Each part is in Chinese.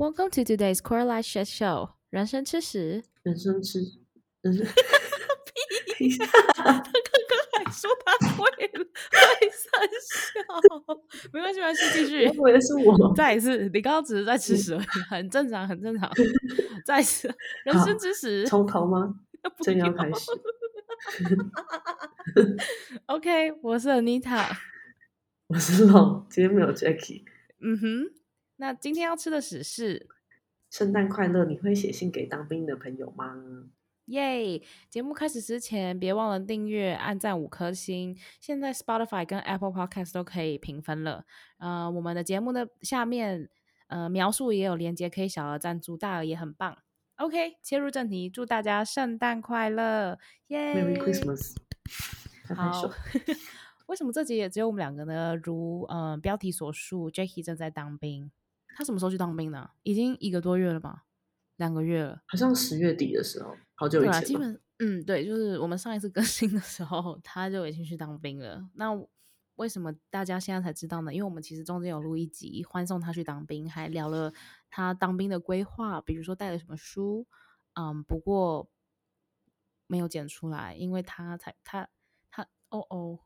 Welcome to today's Core Life Shit Show。人生吃屎，人生吃，人 生屁！他刚刚还说他会会三笑，没关系，没关系，继续。我以为是我。再一次，你刚刚只是在吃屎而已，很正常，很正常。再一次，人生吃屎，从头吗？正要开始。OK，我是 Anita，我是龙，今天没有 Jackie。嗯哼。那今天要吃的屎是圣诞快乐！你会写信给当兵的朋友吗？耶！节目开始之前，别忘了订阅、按赞五颗星。现在 Spotify 跟 Apple Podcast 都可以评分了。呃，我们的节目的下面呃描述也有连接，可以小额赞助，大额也很棒。OK，切入正题，祝大家圣诞快乐！耶！Merry Christmas！好，为什么这集也只有我们两个呢？如呃标题所述，Jackie 正在当兵。他什么时候去当兵的？已经一个多月了吧？两个月了，好像十月底的时候，好久以前。基本嗯，对，就是我们上一次更新的时候，他就已经去当兵了。那为什么大家现在才知道呢？因为我们其实中间有录一集欢送他去当兵，还聊了他当兵的规划，比如说带了什么书。嗯，不过没有剪出来，因为他才他他哦哦，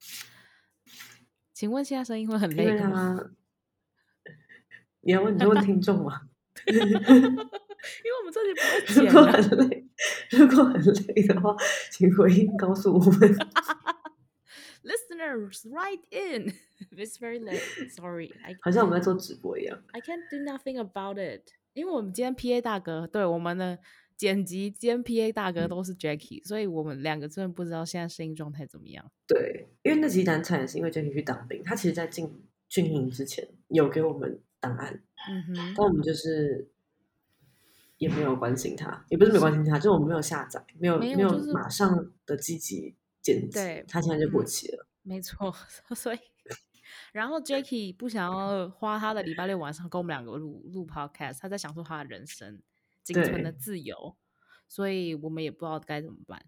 请问现在声音会很累吗？你要问，你就问听众嘛，因为我们这里不会剪。如果很累，如果很累的话，请回应告诉我们。Listeners, write in. It's very late. Sorry. 好像我们在做直播一样。I can't do nothing about it. 因为我们今天 PA 大哥，对我们的剪辑兼 PA 大哥都是 Jackie，、嗯、所以我们两个真的不知道现在声音状态怎么样。对，因为那集难产也是因为 Jackie 去当兵，他其实在进军营之前有给我们。档案，嗯哼，但我们就是也没有关心他，也不是没关心他，就是我们没有下载，没有没有，就是、马上的积极剪辑，对，他现在就过期了，嗯、没错，所以然后 Jackie 不想要花他的礼拜六晚上跟我们两个录录 Podcast，他在享受他的人生，仅存的自由，所以我们也不知道该怎么办。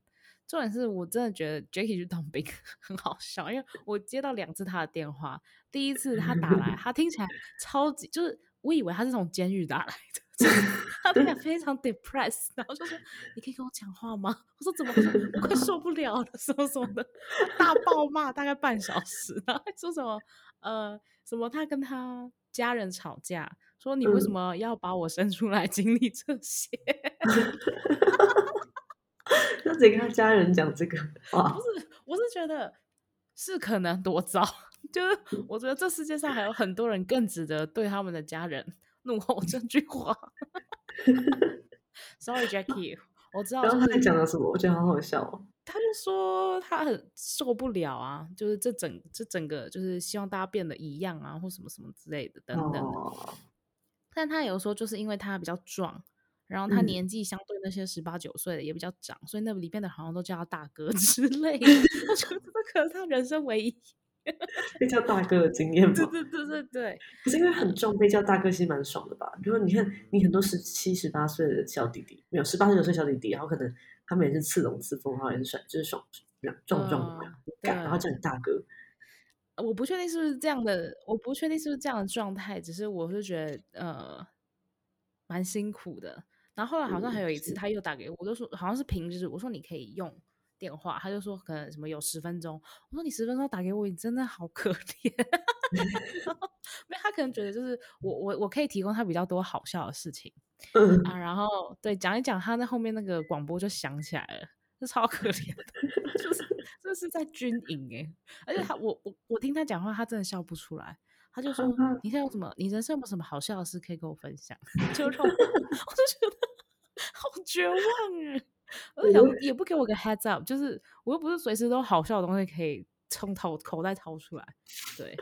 重点是我真的觉得 Jackie 去当兵 很好笑，因为我接到两次他的电话。第一次他打来，他听起来超级，就是我以为他是从监狱打来的，他听起来非常 depressed，然后就说：“你可以跟我讲话吗？”我说：“怎么？我快受不了了，什么什么的，大爆骂大概半小时，然后还说什么呃什么他跟他家人吵架，说你为什么要把我生出来经历这些？” 那得跟他家人讲这个话？不是，我是觉得是可能多糟，就是我觉得这世界上还有很多人更值得对他们的家人怒吼这句话。Sorry, Jackie，我知道。然后他在讲了什么？我觉得好好笑哦。他就说他很受不了啊，就是这整这整个就是希望大家变得一样啊，或什么什么之类的等等的。Oh. 但他有时候就是因为他比较壮。然后他年纪相对那些十八九岁的也比较长，嗯，所以那里边的好像都叫他大哥 之类的。我觉得这可能他人生唯一被叫大哥的经验吧。对对对对对。可是因为很重，被叫大哥其实蛮爽的吧？比如说你看你很多十七、十八岁的小弟弟，没有十八、十九岁小弟弟，然后可能他们也是刺龙刺凤，然后也是帅，就是爽，壮壮的，然后叫你大哥。我不确定是不是这样的，我不确定是不是这样的状态，只是我是觉得呃蛮辛苦的。然后后来好像还有一次，他又打给我，我就说好像是平日，我说你可以用电话，他就说可能什么有十分钟，我说你十分钟打给我，你真的好可怜。没有，他可能觉得就是我我我可以提供他比较多好笑的事情，嗯啊，然后对讲一讲，他那后面那个广播就响起来了，就超可怜的，就是这是在军营哎，而且他我我我听他讲话，他真的笑不出来。他就说：“你现在有什么？你人生有什么好笑的事可以跟我分享？” 就让我，我就觉得 好绝望啊！而且也不给我个 heads up，就是我又不是随时都好笑的东西可以从头口袋掏出来。对，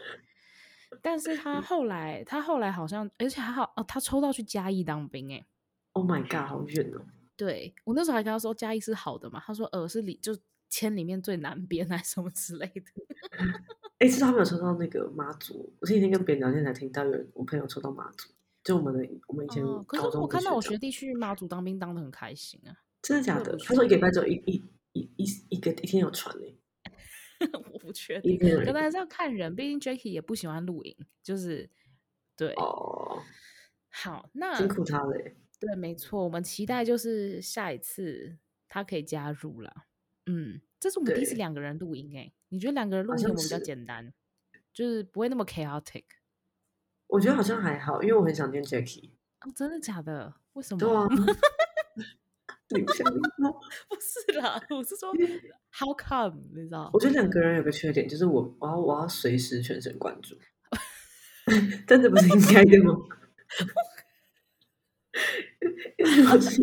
但是他后来，他后来好像，而且还好哦，他抽到去嘉义当兵哎！Oh my god，好远哦！对，我那时候还跟他说嘉义是好的嘛，他说呃是里就千里面最南边还是什么之类的。哎，是他没有抽到那个妈祖。我前几天跟别人聊天才听到有人，我朋友抽到妈祖，就我们的我们以前。可是我看到我学弟去妈祖当兵，当的很开心啊！真的假的？他说一个礼拜只有一一一一一个一天有船呢。我不确定，可能还是要看人。毕竟 Jackie 也不喜欢露营，就是对。哦。好，那辛苦他了。对，没错，我们期待就是下一次他可以加入了。嗯，这是我们第一次两个人录音诶，你觉得两个人录音有没有比较简单？就是不会那么 chaotic。我觉得好像还好，因为我很想见 Jacky。哦，真的假的？为什么？对啊。不是啦，我是说，How come？你知道？我觉得两个人有个缺点，就是我我要我要随时全神贯注。真的不是应该的吗？我是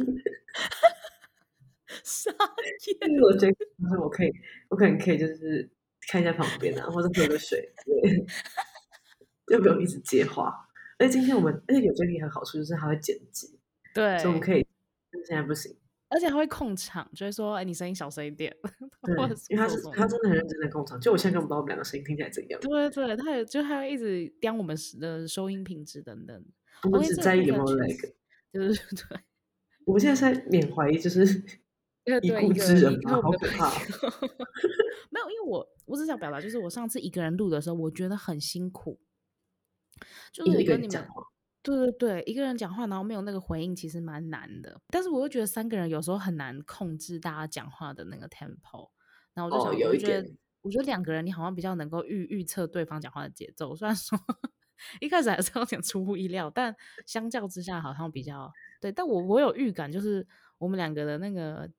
傻眼。我觉得，就是我可以，我可能可以，就是看一下旁边啊，或者喝个水，对，就不用一直接话。而且今天我们，而且有这个一个好处，就是他会剪辑，对，所以我们可以。现在不行。而且他会控场，就会说：“哎，你声音小声一点。”对，因为他是他真的很认真的控场。就我现在根本不知道我们两个声音听起来怎样。对对，他也就他会一直刁我们的收音品质等等。我们只在意有没有那个。就是对。我们现在在缅怀，就是已故之人嘛，好可怕。没有，因为我我只想表达，就是我上次一个人录的时候，我觉得很辛苦。就是我跟你们。对对对，一个人讲话，然后没有那个回应，其实蛮难的。但是我又觉得三个人有时候很难控制大家讲话的那个 tempo。然后我就想，哦、有一点我觉得，我觉得两个人你好像比较能够预预测对方讲话的节奏。虽然说 一开始还是有点出乎意料，但相较之下好像比较对。但我我有预感，就是我们两个的那个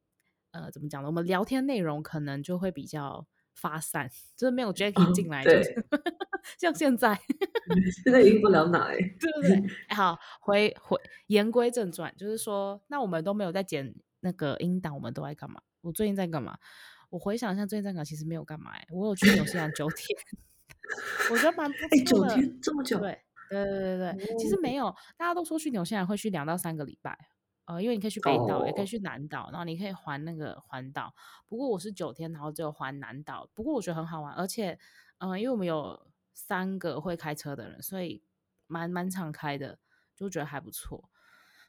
呃，怎么讲呢？我们聊天内容可能就会比较发散，就是没有 Jacky 进来，就是、哦、像现在。现在已经不聊哪哎，对不对？好，回回言归正传，就是说，那我们都没有在剪那个音档，我们都在干嘛？我最近在干嘛？我回想一下，最近在干嘛？其实没有干嘛哎，我有去纽西兰九天，我觉得蛮不错的。欸、九天这么久？对对对对对，其实没有，大家都说去纽西兰会去两到三个礼拜，呃，因为你可以去北岛，哦、也可以去南岛，然后你可以环那个环岛。不过我是九天，然后只有环南岛。不过我觉得很好玩，而且，嗯、呃，因为我们有。三个会开车的人，所以蛮蛮常开的，就觉得还不错。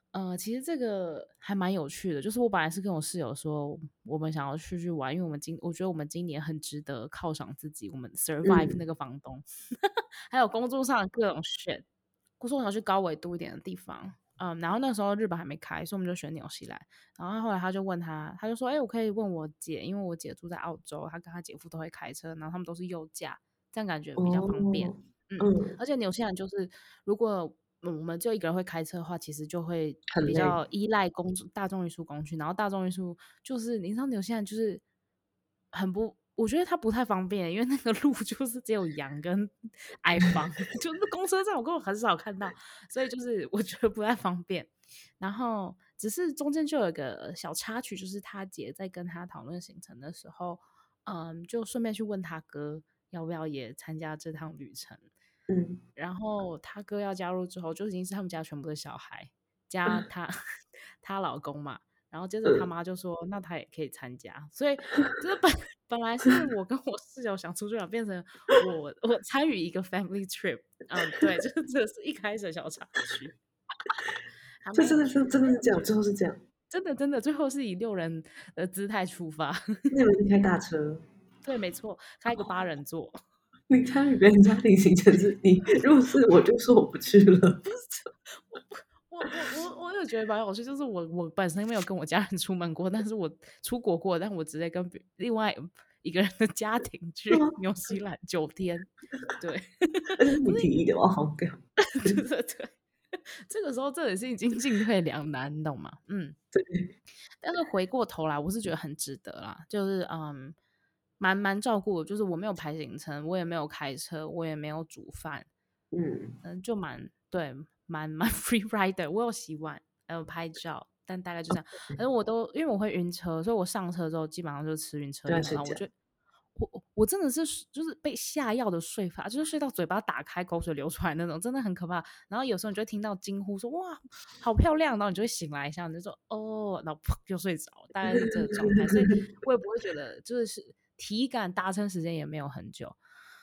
呃，其实这个还蛮有趣的，就是我本来是跟我室友说，我们想要出去玩，因为我们今我觉得我们今年很值得犒赏自己，我们 survive 那个房东，嗯、还有工作上的各种 shit。我说我想去高纬度一点的地方，嗯，然后那时候日本还没开，所以我们就选纽西兰。然后后来他就问他，他就说，哎，我可以问我姐，因为我姐住在澳洲，她跟她姐夫都会开车，然后他们都是右驾。这样感觉比较方便，哦、嗯，嗯，而且纽西兰就是，如果我们就一个人会开车的话，其实就会比较依赖公大众运输工具，然后大众运输就是，你知道纽西兰就是很不，我觉得它不太方便，因为那个路 就是只有羊跟矮房，就是公车站我根本很少看到，所以就是我觉得不太方便。然后只是中间就有一个小插曲，就是他姐在跟他讨论行程的时候，嗯，就顺便去问他哥。要不要也参加这趟旅程？嗯，然后他哥要加入之后，就已经是他们家全部的小孩加他 他老公嘛。然后接着他妈就说：“那他也可以参加。”所以这本本来是我跟我室友想出去玩，变成我我参与一个 family trip。嗯，对，这这是一开始的小插曲。这真的是真的是这样，最后是这样，真的真的最后是以六人的姿态出发。六人开大车。对，没错，开一个八人座。哦、你参与别人家庭行程是你，如果是我就说我不去了。不是，我我我我有觉得蛮有趣，就是我我本身没有跟我家人出门过，但是我出国过，但我直接跟另外一个人的家庭去 纽西兰九天。对，你提议的哦，好屌。对对对，这个时候这也是已经进退两难，你懂吗？嗯，对。但是回过头来，我是觉得很值得啦，就是嗯。蛮蛮照顾，就是我没有排行程，我也没有开车，我也没有煮饭，嗯嗯，就蛮对，蛮蛮 free rider。我有洗碗，还有拍照，但大概就这样。反正、我都因为我会晕车，所以我上车之后基本上就吃晕车药。然后我就我我真的是就是被下药的睡法，就是睡到嘴巴打开，口水流出来那种，真的很可怕。然后有时候你就会听到惊呼说哇，好漂亮，然后你就会醒来一下，你就说哦，然后 砰就睡着，大概是这个状态。所以 我也不会觉得就是。体感搭乘时间也没有很久，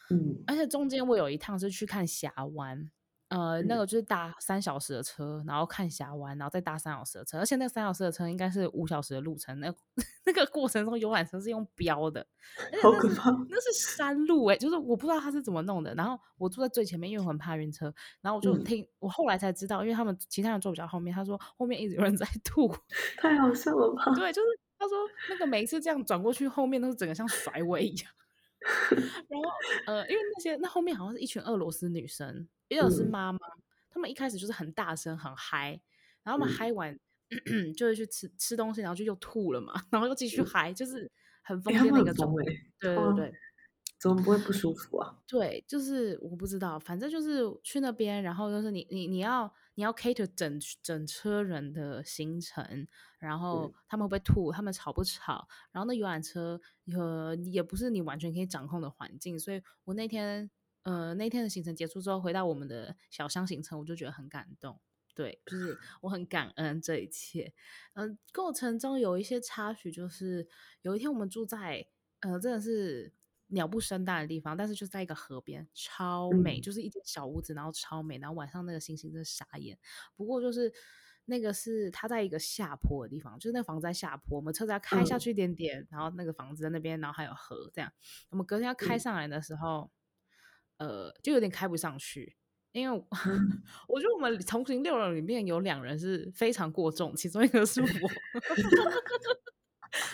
嗯，而且中间我有一趟是去看峡湾，呃，那个就是搭三小时的车，然后看峡湾，然后再搭三小时的车，而且那个三小时的车应该是五小时的路程。那 那个过程中游览车是用标的，好可怕！那是山路哎、欸，就是我不知道他是怎么弄的。然后我坐在最前面，因为我很怕晕车。然后我就听，嗯、我后来才知道，因为他们其他人坐比较后面，他说后面一直有人在吐，太好笑了吧？对，就是他说那个每一次这样转过去，后面都是整个像甩尾一样。然后呃，因为那些那后面好像是一群俄罗斯女生。也有是妈妈，嗯、他们一开始就是很大声很嗨，然后他们嗨完、嗯、就会去吃吃东西，然后就又吐了嘛，然后又继续嗨，嗯、就是很疯癫的一个状态。对对对，怎么不会不舒服啊？对，就是我不知道，反正就是去那边，然后就是你你你要你要 cater 整整车人的行程，然后他们会不会吐，他们吵不吵，然后那游览车呃也不是你完全可以掌控的环境，所以我那天。呃，那天的行程结束之后，回到我们的小乡行程，我就觉得很感动。对，就是 我很感恩这一切。嗯、呃，过程中有一些插曲，就是有一天我们住在呃，真的是鸟不生蛋的地方，但是就在一个河边，超美，嗯、就是一间小屋子，然后超美，然后晚上那个星星真的傻眼。不过就是那个是它在一个下坡的地方，就是那个房子在下坡，我们车子要开下去一点点，嗯、然后那个房子在那边，然后还有河这样。我们隔天要开上来的时候。嗯呃，就有点开不上去，因为我，我觉得我们同行六人里面有两人是非常过重，其中一个是我，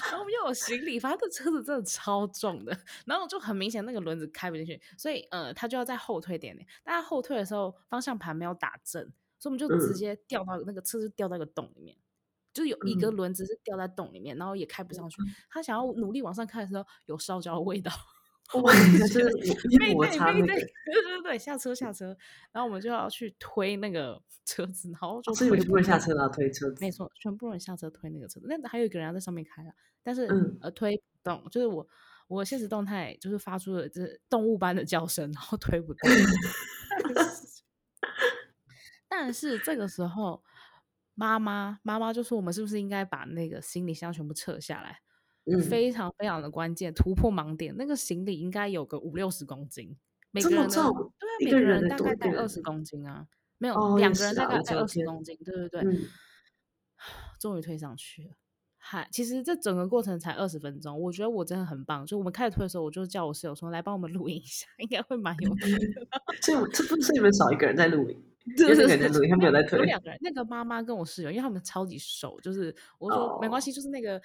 然后我们又有行李，反正这车子真的超重的，然后就很明显那个轮子开不进去，所以呃，他就要再后退点点，但他后退的时候方向盘没有打正，所以我们就直接掉到那个车子掉到一个洞里面，就是有一个轮子是掉在洞里面，然后也开不上去，他想要努力往上开的时候，有烧焦的味道。哇，就是摩擦 那个，对对对对，下车下车，然后我们就要去推那个 车子，然后就所以全部人下车然后推车子，没错，全部人下车推那个车子，那还有一个人要在上面开啊，但是、嗯、呃推不动，就是我我现实动态就是发出了这动物般的叫声，然后推不动。但是这个时候，妈妈妈妈就说：“我们是不是应该把那个行李箱全部撤下来？”非常非常的关键，突破盲点。那个行李应该有个五六十公斤，每个人的对啊，每个人大概带二十公斤啊，没有两个人大概带二十公斤，对对对。终于推上去了，嗨，其实这整个过程才二十分钟，我觉得我真的很棒。就我们开始推的时候，我就叫我室友说来帮我们录音一下，应该会蛮有趣的。所以这不是你们少一个人在录音，就是一个人在录音，他没有在推。有两个人，那个妈妈跟我室友，因为他们超级熟，就是我说没关系，就是那个。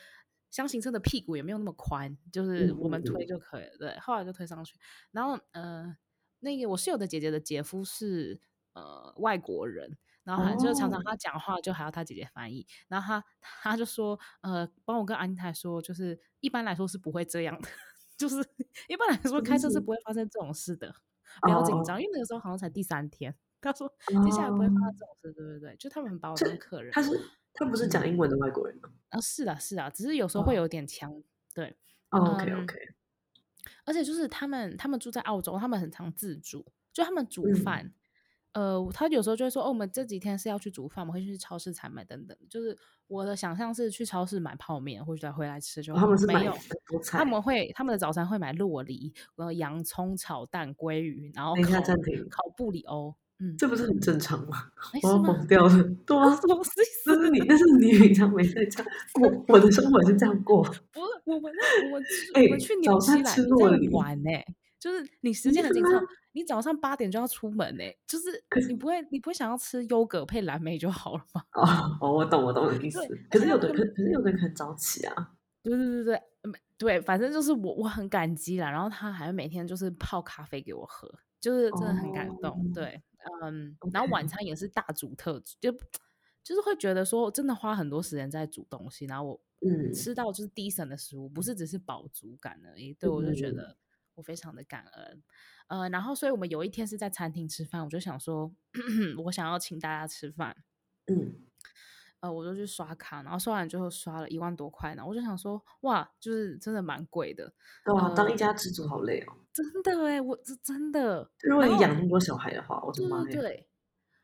厢型车的屁股也没有那么宽，就是我们推就可以对，后来就推上去。然后，呃，那个我室友的姐姐的姐夫是呃外国人，然后就常常他讲话就还要他姐姐翻译。哦、然后他他就说，呃，帮我跟安泰说，就是一般来说是不会这样的，就是一般来说开车是不会发生这种事的，不要紧张，哦、因为那个时候好像才第三天。他说接下来不会发生这种事，对不对，就他们很把我当客人。他是。他不是讲英文的外国人吗？啊，是啊，是啊，只是有时候会有点呛。Oh. 对、oh,，OK OK。而且就是他们，他们住在澳洲，他们很常自助，就他们煮饭。嗯、呃，他有时候就会说：“哦，我们这几天是要去煮饭，我们会去超市采买等等。”就是我的想象是去超市买泡面，或者回来吃就。他们是没有，他们会他们的早餐会买洛梨，然后洋葱炒蛋、鲑鱼，然后烤烤布里欧。嗯，这不是很正常吗？我要疯掉了。对啊，什么意思？是你，但是你平常没在这样 过，我的生活也是这样过。不是我们，我们我们去纽西兰这样玩呢，就是你时间很紧凑，你早上八点就要出门呢，就是你不会，你不会想要吃优格配蓝莓就好了吗？哦，我懂，我懂你意思。可是有的，可可是有的人很早起啊。对对对对，对，反正就是我我很感激啦。然后他还每天就是泡咖啡给我喝，就是真的很感动。对。嗯，um. 然后晚餐也是大煮特煮，就就是会觉得说真的花很多时间在煮东西，然后我嗯吃到就是 decent 的食物，不是只是饱足感而已。对，我就觉得我非常的感恩。嗯、呃，然后所以我们有一天是在餐厅吃饭，我就想说 我想要请大家吃饭，嗯，呃，我就去刷卡，然后刷完之后刷了一万多块，然后我就想说哇，就是真的蛮贵的。哇，当一家之主好累哦。真的哎，我这真的。如果你养那么多小孩的话，我的妈呀！对，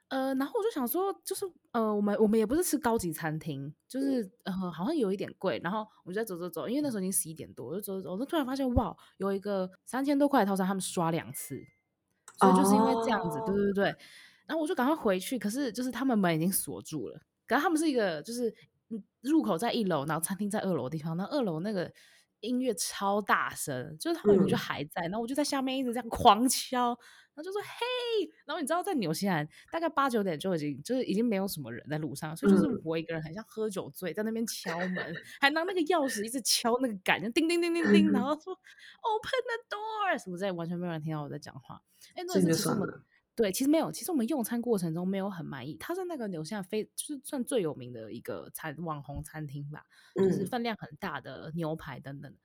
呃，然后我就想说，就是呃，我们我们也不是吃高级餐厅，就是呃，好像有一点贵。然后我就在走走走，因为那时候已经十一点多，我就走走走，我就突然发现哇，有一个三千多块的套餐，他们刷两次，所以就是因为这样子，哦、对对对。然后我就赶快回去，可是就是他们门已经锁住了。可是他们是一个就是入口在一楼，然后餐厅在二楼的地方。那二楼那个音乐超大声，就是他们就还在。然后我就在下面一直这样狂敲。然后就说嘿，然后你知道在纽西兰大概八九点就已经就是已经没有什么人在路上，所以就是我一个人很像喝酒醉在那边敲门，还拿那个钥匙一直敲那个杆，就叮叮叮叮叮，然后说 open the door，什么在完全没有人听到我在讲话。哎，那是什么？对，其实没有，其实我们用餐过程中没有很满意。它是那个纽西兰非就是算最有名的一个餐网红餐厅吧，就是分量很大的牛排等等。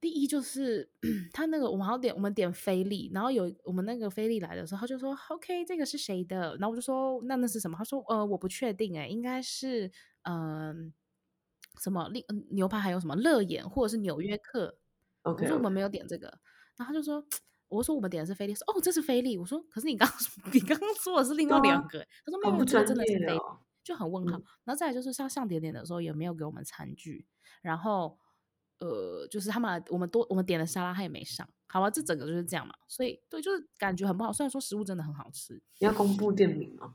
第一就是 他那个我们好点我们点菲力，然后有我们那个菲力来的时候，他就说 OK 这个是谁的？然后我就说那那是什么？他说呃我不确定哎，应该是嗯、呃、什么另牛排还有什么乐眼或者是纽约客。OK，我说我们没有点这个，然后他就说我说我们点的是菲力，说哦这是菲力，我说可是你刚你刚刚说的是另外两个，啊、他说没有这个真的是菲力，就很问号。嗯、然后再来就是像上点点的时候也没有给我们餐具，然后。呃，就是他们我们多我们点的沙拉，他也没上，好吧，这整个就是这样嘛，所以对，就是感觉很不好。虽然说食物真的很好吃，你要公布店名吗？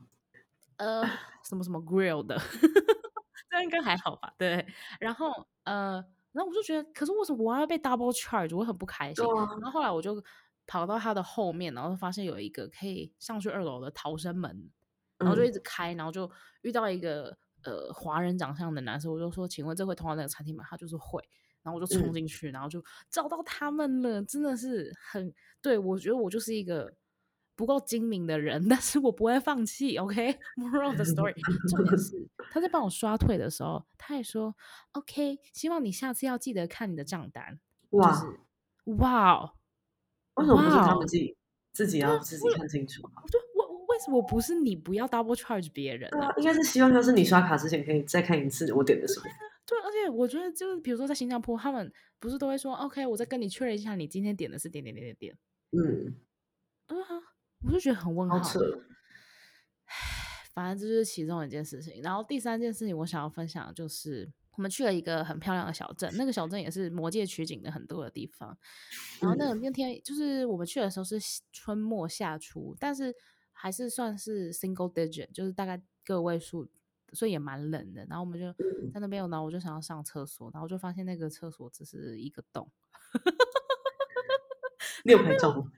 呃，什么什么 grill 的，这应该还好吧？对，然后呃，然后我就觉得，可是为什么我要被 double charge？我很不开心。啊、然后后来我就跑到他的后面，然后发现有一个可以上去二楼的逃生门，然后就一直开，然后就遇到一个呃华人长相的男生，我就说，请问这会通到那个餐厅吗？他就是会。然后我就冲进去，嗯、然后就找到他们了，真的是很对，我觉得我就是一个不够精明的人，但是我不会放弃。OK，moral、okay? of the story，重点是 他在帮我刷退的时候，他还说 OK，希望你下次要记得看你的账单。哇，就是、哇，为什么不是他们自己自己要自己看清楚？对，我为什么不是你不要 double charge 别人呢？啊、应该是希望就是你刷卡之前可以再看一次我点的什么。对，而且我觉得就是，比如说在新加坡，他们不是都会说，OK，我再跟你确认一下，你今天点的是点点点点点。嗯，对啊，我就觉得很问号。好扯。反正这就是其中一件事情。然后第三件事情，我想要分享的就是，我们去了一个很漂亮的小镇，那个小镇也是魔界取景的很多的地方。然后那个那天就是我们去的时候是春末夏初，但是还是算是 single digit，就是大概个位数。所以也蛮冷的，然后我们就在那边，然后我就想要上厕所，然后就发现那个厕所只是一个洞，六排洞，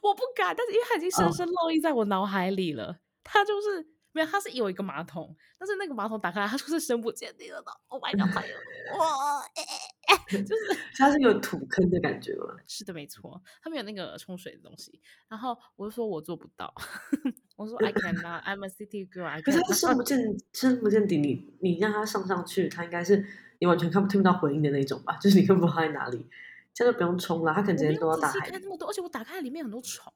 我不敢，但是因为它已经深深烙印在我脑海里了，它就是。没有，它是有一个马桶，但是那个马桶打开来，它就是深不见底的。Oh my god！哇，就是它是有土坑的感觉吗？是的，没错，它没有那个冲水的东西。然后我就说我做不到，我说 I cannot, I'm a city girl。可是它深不见深不见底，你你让它上上去，它应该是你完全看不听不到回音的那种吧？就是你根本不知道在哪里，这样就不用冲了，它可能直接都要打开。看这么多，而且我打开里面很多虫。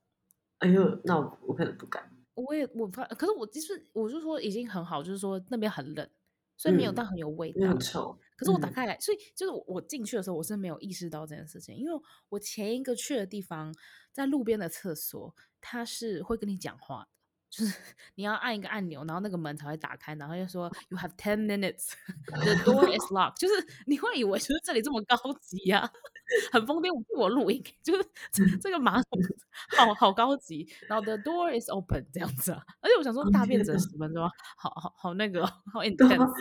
哎呦，那我我可能不敢。我也我发，可是我就是我就说已经很好，就是说那边很冷，所以没有到很有味道。很臭。可是我打开来，所以就是我我进去的时候，我是没有意识到这件事情，因为我前一个去的地方，在路边的厕所，他是会跟你讲话的，就是 你要按一个按钮，然后那个门才会打开，然后就说 You have ten minutes, the door is locked。就是你会以为就是这里这么高级呀？很疯癫，我替我录音，就是这个马桶好好高级，然后 the door is open 这样子啊，而且我想说大便只十分钟，好好好那个好 intense，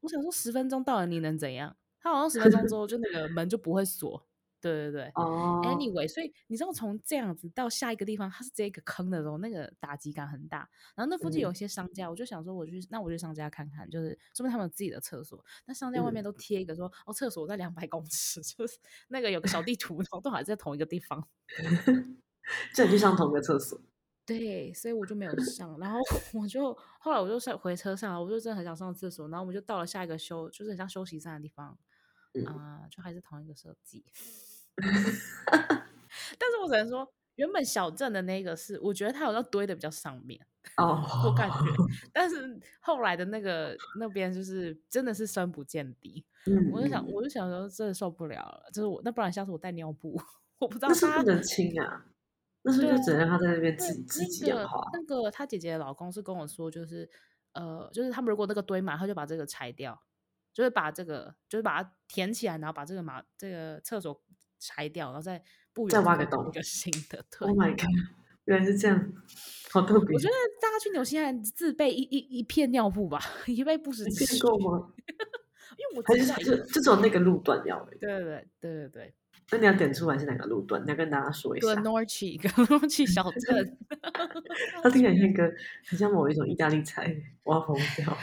我想说十分钟到了你能怎样？他好像十分钟之后就那个门就不会锁。对对对，Anyway，所以你知道从这样子到下一个地方，它是这个坑的时候，那个打击感很大。然后那附近有一些商家，我就想说，我去，那我去商家看看，就是说明他们有自己的厕所。那商家外面都贴一个说，哦，厕所在两百公尺，就是那个有个小地图，然后都还在同一个地方，这就上同一个厕所。对，所以我就没有上。然后我就后来我就上回车上，我就真的很想上厕所。然后我们就到了下一个休，就是很像休息站的地方，啊、呃，就还是同一个设计。但是我只能说，原本小镇的那个是，我觉得它好像堆的比较上面哦，oh. 我感觉。但是后来的那个那边就是真的是深不见底，嗯、我就想，我就想说，真的受不了了。就是我，那不然下次我带尿布，我不知道他是不能亲啊，那是不是就只能让他在那边自己自己养花？那个他姐姐的老公是跟我说，就是呃，就是他们如果那个堆满，他就把这个拆掉，就是把这个就是把它填起来，然后把这个马这个厕所。拆掉，然后再不远再挖个洞，一个新的。Oh my god！原来是这样。好特别。我觉得大家去纽西兰自备一一一片尿布吧，一备不时之需。够吗？因为我还是就就只有那个路段要。对对对对对对。那你要点出来是哪个路段？你要跟大家说一下。Glenorchy Glenorchy 小 镇。它听起来像一个很像某一种意大利菜，我要疯掉。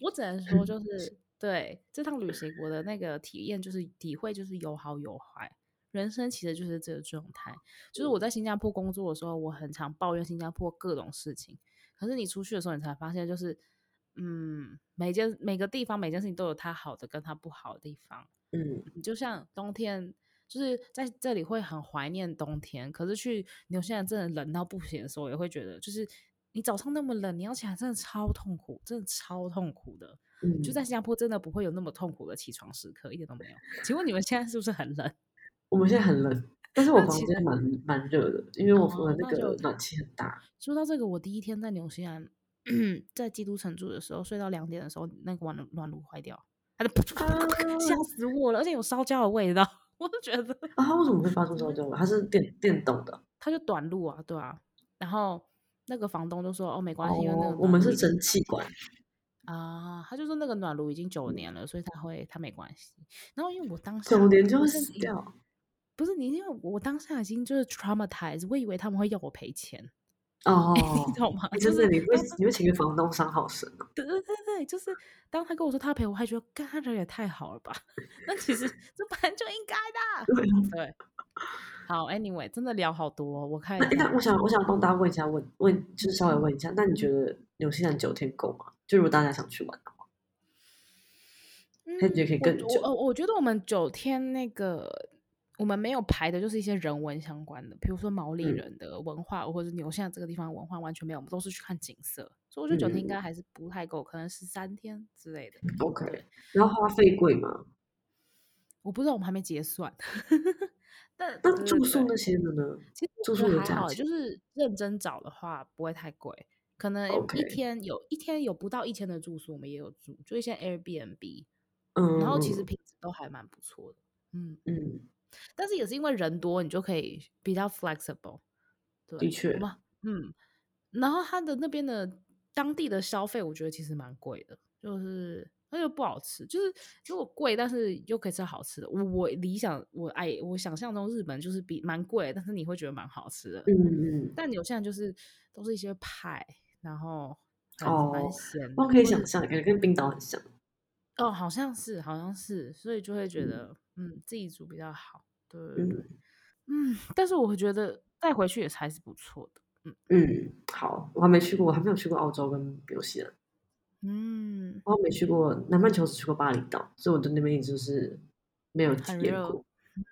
我只能说，就是对这趟旅行，我的那个体验就是体会，就是有好有坏。人生其实就是这个状态。就是我在新加坡工作的时候，我很常抱怨新加坡各种事情。可是你出去的时候，你才发现，就是嗯，每件每个地方每件事情都有它好的跟它不好的地方。嗯，你就像冬天，就是在这里会很怀念冬天。可是去纽西兰真的冷到不行的时候，也会觉得就是。你早上那么冷，你要起来真的超痛苦，真的超痛苦的。嗯，就在新加坡真的不会有那么痛苦的起床时刻，一点都没有。请问你们现在是不是很冷？我们现在很冷，但是我房间蛮蛮热的，因为我那个暖气很大。说到这个，我第一天在纽西兰，在基督城住的时候，睡到两点的时候，那个暖暖炉坏掉，它就吓死我了，而且有烧焦的味道，我都觉得啊，它为什么会发出烧焦味？它是电电动的，它就短路啊，对啊，然后。那个房东就说：“哦，没关系，因为那个我们是蒸汽管啊。”他就说那个暖炉已经九年了，所以他会他没关系。然后因为我当时九年就会死掉，不是你，因为我当下已经就是 traumatized，我以为他们会要我赔钱哦，你懂吗？就是你会你会请个房东伤好深啊。对对对对，就是当他跟我说他赔，我还觉得，干他人也太好了吧？那其实这本来就应该的，对。好，Anyway，真的聊好多，哦，我看一下。那我想，我想帮大家问一下，问问就是稍微问一下，那你觉得纽西兰九天够吗？就如果大家想去玩的话，嗯，可以更久？我我，我觉得我们九天那个，我们没有排的就是一些人文相关的，比如说毛利人的文化，嗯、或者纽西兰这个地方的文化完全没有，我们都是去看景色，所以我觉得九天应该还是不太够，嗯、可能十三天之类的。OK，然后花费贵吗？我不知道，我们还没结算。但那住宿那些的呢？其实住宿还好，就是认真找的话不会太贵，可能一天有一天有不到一千的住宿，我们也有住，就一些 Airbnb，嗯，然后其实品质都还蛮不错的，嗯。嗯，但是也是因为人多，你就可以比较 flexible，对，的确，嗯，然后他的那边的当地的消费，我觉得其实蛮贵的，就是。那就不好吃，就是如果贵，但是又可以吃好吃的。我我理想我爱我想象中日本就是比蛮贵，但是你会觉得蛮好吃的。嗯嗯。但有些人就是都是一些派，然后蛮咸。哦，我可以想象，感觉跟冰岛很像。哦，好像是，好像是，所以就会觉得嗯，嗯，自己煮比较好。对对对。嗯，嗯，但是我会觉得带回去也还是不错的。嗯嗯，好，我还没去过，我还没有去过澳洲跟纽西兰。嗯，我没去过南半球，只去过巴厘岛，所以我对那边一直是没有体验过。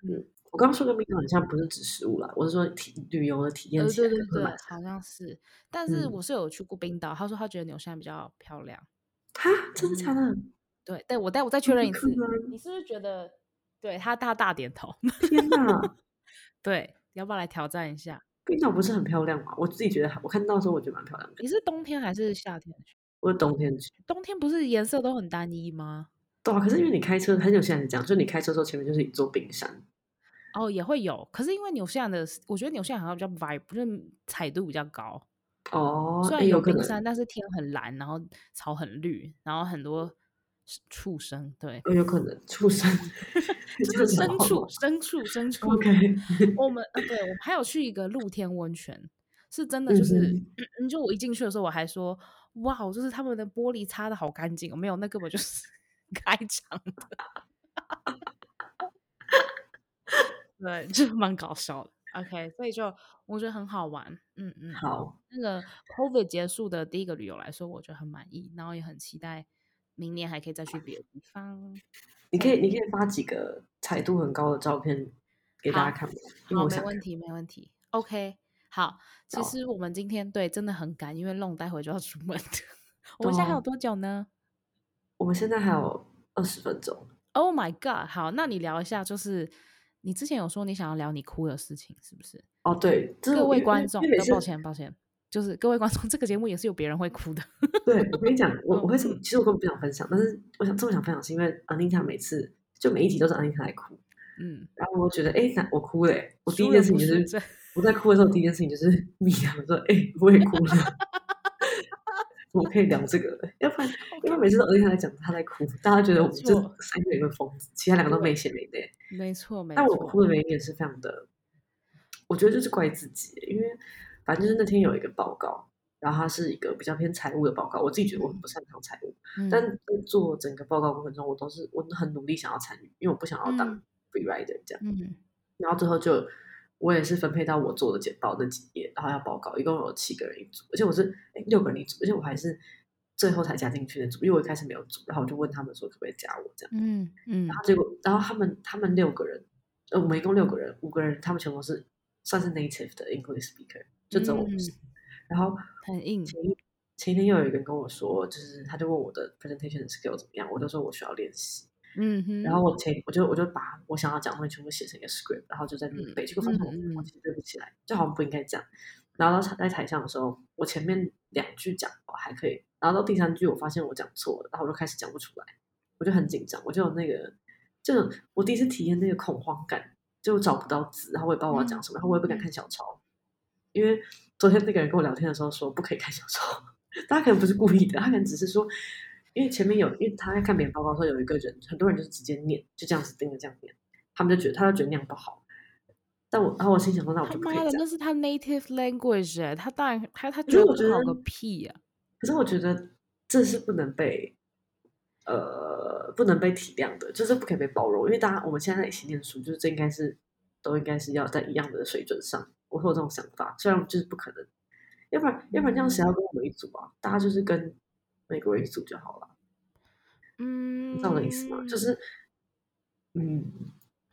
嗯，我刚刚说的冰岛好像不是指食物啦，我是说体旅游的体验。对对对，好像是。但是我是有去过冰岛，他说他觉得纽西兰比较漂亮。哈，真的假的？对，但我但我再确认一次，你是不是觉得？对他大大点头。天哪！对，要不要来挑战一下？冰岛不是很漂亮吗？我自己觉得，我看到的时候我觉得蛮漂亮的。你是冬天还是夏天去？我是冬天去，冬天不是颜色都很单一吗？对啊，可是因为你开车，很有现在是这样，就你开车的时候前面就是一座冰山。哦，也会有，可是因为纽西兰的，我觉得纽西兰好像比较 vibe，就是彩度比较高。哦，虽然有冰山，但是天很蓝，然后草很绿，然后很多畜生。对，有可能畜生，就是牲畜，牲畜，牲畜。OK，我 们呃，对我们还有去一个露天温泉。是真的，就是，嗯，嗯，就我一进去的时候，我还说，哇，就是他们的玻璃擦的好干净，没有，那根本就是 开场的，对，就蛮搞笑的。OK，所以就我觉得很好玩，嗯嗯，好，那个 COVID 结束的第一个旅游来说，我觉得很满意，然后也很期待明年还可以再去别的地方。你可以，你可以发几个彩度很高的照片给大家看吗？好，好，没问题，没问题。OK。好，其实我们今天对真的很赶，因为弄待会就要出门。我们现在还有多久呢？我们现在还有二十分钟。Oh my god！好，那你聊一下，就是你之前有说你想要聊你哭的事情，是不是？哦，对，各位观众，抱歉抱歉，就是各位观众，这个节目也是有别人会哭的。对，我跟你讲，我 我会，其实我根本不想分享，但是我想这么想分享，是因为安妮塔每次就每一集都是安妮塔来哭，嗯，然后我觉得，哎，我哭了，我第一件事情就是。我在哭的时候，第一件事情就是密他们说：“哎、欸，我也哭了。”我可以聊这个，要不然因为每次都儿子在讲他在哭，大家觉得我们这三个人一个疯子，其他两个都没血没泪。没错，没错。但我哭的原因也是非常的，我觉得就是怪自己，因为反正就是那天有一个报告。然后它是一个比较偏财务的报告，我自己觉得我很不擅长财务，嗯、但在做整个报告过程中，我都是我很努力想要参与，因为我不想要当 free rider 这样。嗯、然后最后就我也是分配到我做的简报那几页，然后要报告，一共有七个人一组，而且我是哎六个人一组，而且我还是最后才加进去的组，因为我一开始没有组，然后我就问他们说可不可以加我这样。嗯嗯。然后结果，然后他们他们六个人，呃，我们一共六个人，五个人他们全部是算是 native 的 English speaker，就只有我不是。嗯然后很硬。前前天又有一个人跟我说，就是他就问我的 presentation skill 怎么样，我就说我需要练习。嗯哼。然后我前我就我就把我想要讲的东西全部写成一个 script，然后就在那边背。结果发现我其实对不起来，就好像不应该讲。然后在台上的时候，我前面两句讲我还可以，然后到第三句我发现我讲错了，然后我就开始讲不出来，我就很紧张，我就有那个这种我第一次体验那个恐慌感，就找不到字，然后我也不知道我要讲什么，然后我也不敢看小抄，因为。昨天那个人跟我聊天的时候说不可以看小抄，他可能不是故意的，他可能只是说，因为前面有，因为他在看别人报告说有一个人，很多人就是直接念，就这样子盯着这样念，他们就觉得他就觉得那样不好。但我然后我心想说，那我就不可以讲。那是他 native language，哎，他当然他他觉得我好个屁呀、啊。可是我觉得这是不能被呃不能被体谅的，就是不可以被包容，因为大家我们现在在一起念书，就是这应该是都应该是要在一样的水准上。我会有这种想法，虽然就是不可能，要不然要不然这样谁要跟我们一组啊？大家就是跟美国人一组就好了。嗯，你知道我的意思吗？就是，嗯，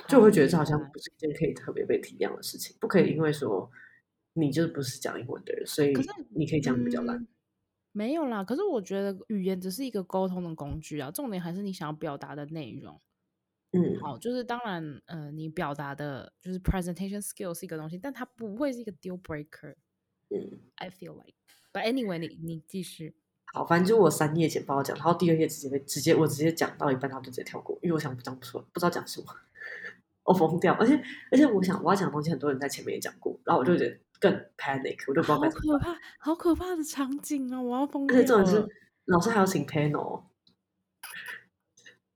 就会觉得这好像不是一件可以特别被体谅的事情，不可以因为说你就是不是讲英文的人，所以你可以讲比较烂。没有啦，可是我觉得语言只是一个沟通的工具啊，重点还是你想要表达的内容。嗯，好，就是当然，呃，你表达的就是 presentation skill 是一个东西，但它不会是一个 deal breaker。嗯，I feel like，but anyway，你你继续。好，反正就我三页简报讲，然后第二页直接被直接我直接讲到一半，然后就直接跳过，因为我想讲不出来，不知道讲什么，我疯掉。而且而且我想我要讲的东西，很多人在前面也讲过，然后我就觉得更 panic，我就不知道该怎么办。好可怕，好可怕的场景啊！我要疯掉。而且重点是老师还要请 panel。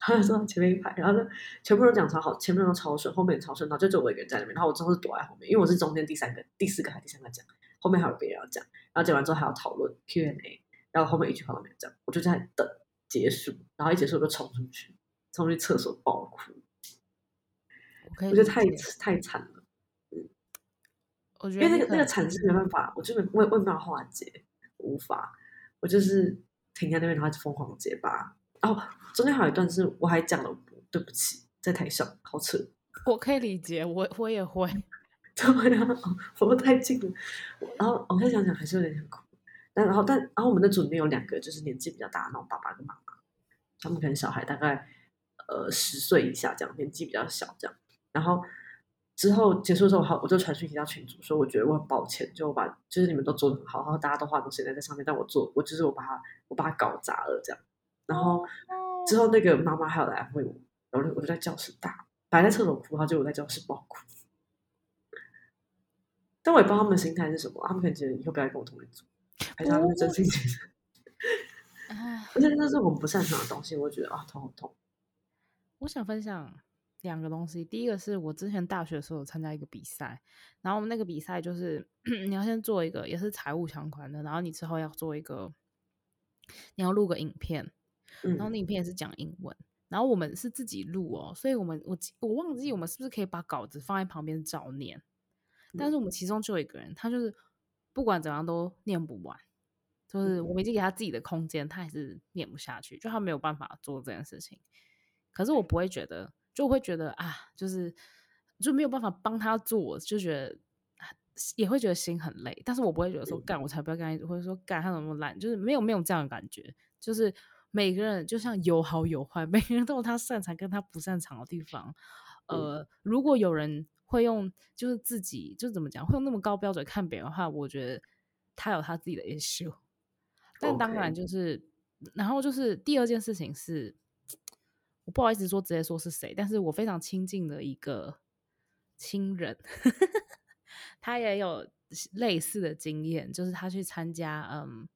他就坐在前面一排，然后呢，全部都讲超好，前面都超顺，后面也超顺，然后就只有我一个人在那边。然后我之后是躲在后面，因为我是中间第三个、第四个还是第三个讲，后面还有别人要讲。然后讲完之后还要讨论 Q&A，然后后面一句话都没有讲，我就在等结束。然后一结束我就冲出去，冲去厕所爆哭。我觉得太太惨了，嗯，我觉得因为那个那个惨是没办法，我就没我也没办法化解，无法，我就是停在那边，然后就疯狂结巴。哦，中间还有一段是我还讲了对不起，在台上好扯。我可以理解，我我也会。对呀，我太近了。然后我再想想，还是有点想哭。但然后但然后我们的组里面有两个就是年纪比较大的那种爸爸跟妈妈，他们可能小孩大概呃十岁以下这样，年纪比较小这样。然后之后结束之后，好，我就传讯息到群组说，我觉得我很抱歉，就我把就是你们都做的很好，然后大家都花很多时间在上面，但我做我就是我把它我把它搞砸了这样。然后之后，那个妈妈还有来安慰我，然后我就在教室大，摆在厕所哭，然后结果在教室爆哭。但我也不知道他们的心态是什么，他们可能觉得以后不要跟我同一组，还是他们真心觉得。而且那是我们不擅长的东西，我觉得啊，头好痛。我想分享两个东西，第一个是我之前大学的时候有参加一个比赛，然后我们那个比赛就是 你要先做一个，也是财务相关的，然后你之后要做一个，你要录个影片。然后那影片也是讲英文，嗯、然后我们是自己录哦，所以我们我我忘记我们是不是可以把稿子放在旁边照念，嗯、但是我们其中就有一个人，他就是不管怎样都念不完，就是我们已经给他自己的空间，他还是念不下去，就他没有办法做这件事情。可是我不会觉得，就会觉得啊，就是就没有办法帮他做，就觉得也会觉得心很累，但是我不会觉得说干我才不要干，或者说干他怎么懒，就是没有没有这样的感觉，就是。每个人就像有好有坏，每个人都有他擅长跟他不擅长的地方。呃，如果有人会用，就是自己就怎么讲，会用那么高标准看别人的话，我觉得他有他自己的 issue。但当然就是.然后就是第二件事情是，我不好意思说直接说是谁，但是我非常亲近的一个亲人，他也有类似的经验，就是他去参加，嗯，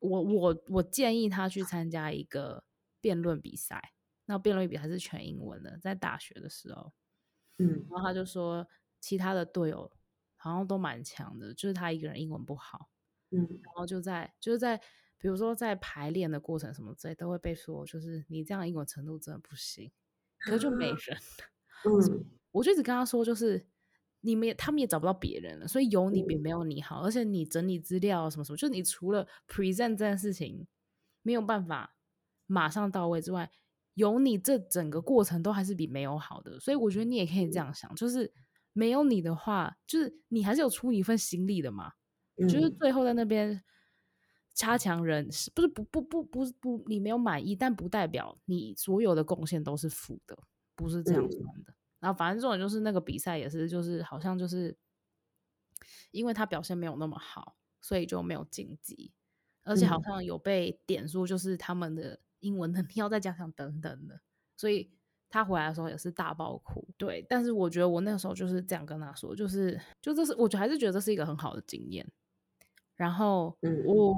我我我建议他去参加一个辩论比赛，那辩论比赛是全英文的，在大学的时候，嗯，然后他就说其他的队友好像都蛮强的，就是他一个人英文不好，嗯，然后就在就是在比如说在排练的过程什么之类，都会被说就是你这样英文程度真的不行，可是就没人。嗯，我就一直跟他说，就是你们也他们也找不到别人了，所以有你比没有你好，嗯、而且你整理资料什么什么，就你除了 present 这件事情没有办法马上到位之外，有你这整个过程都还是比没有好的，所以我觉得你也可以这样想，就是没有你的话，就是你还是有出一份心力的嘛，嗯、就是最后在那边差强人是不是不不不不不你没有满意，但不代表你所有的贡献都是负的。不是这样算的，嗯、然后反正这种就是那个比赛也是，就是好像就是因为他表现没有那么好，所以就没有晋级，而且好像有被点说就是他们的英文能力要再加强等等的，所以他回来的时候也是大爆哭。对，但是我觉得我那个时候就是这样跟他说，就是就这是我觉得还是觉得这是一个很好的经验。然后我